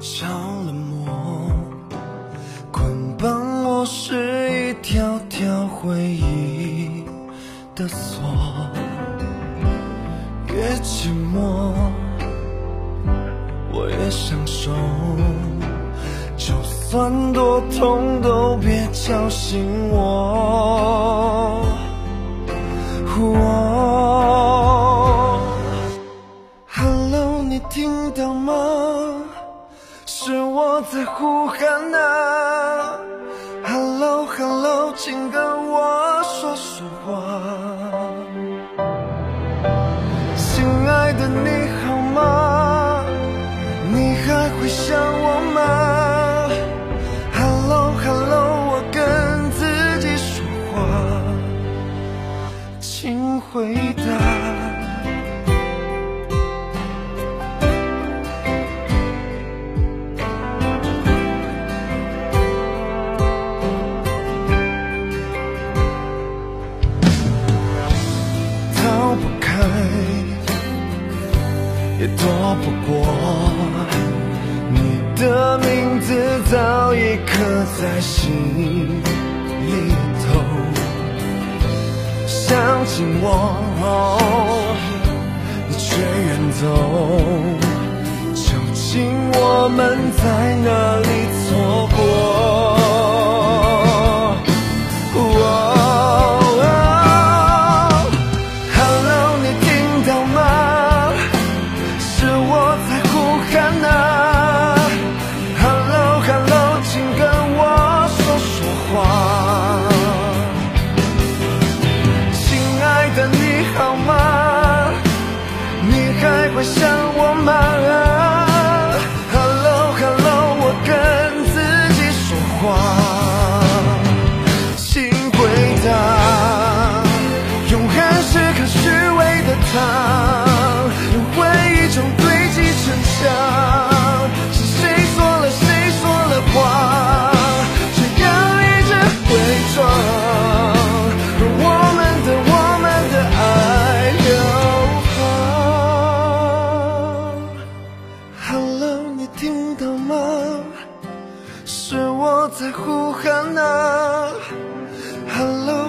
着了魔，捆绑我是一条条回忆的锁。越寂寞，我越享受，就算多痛都别叫醒我。Hello，你听到吗？是我在呼喊啊。Hello，Hello，请跟我说说话。亲爱的，你好吗？你还会想我吗？Hello，Hello，我跟自己说话，请回答。躲不过。你的名字早已刻在心里头。想起我，你却远走。究竟我们在哪？光请回答，永恒是颗虚伪的糖，在回忆中堆积成墙。是谁说了？谁说了谎？这样一直伪装，让我们的、我们的爱流放。Hello，你听到吗？是我在呼喊呐，Hello。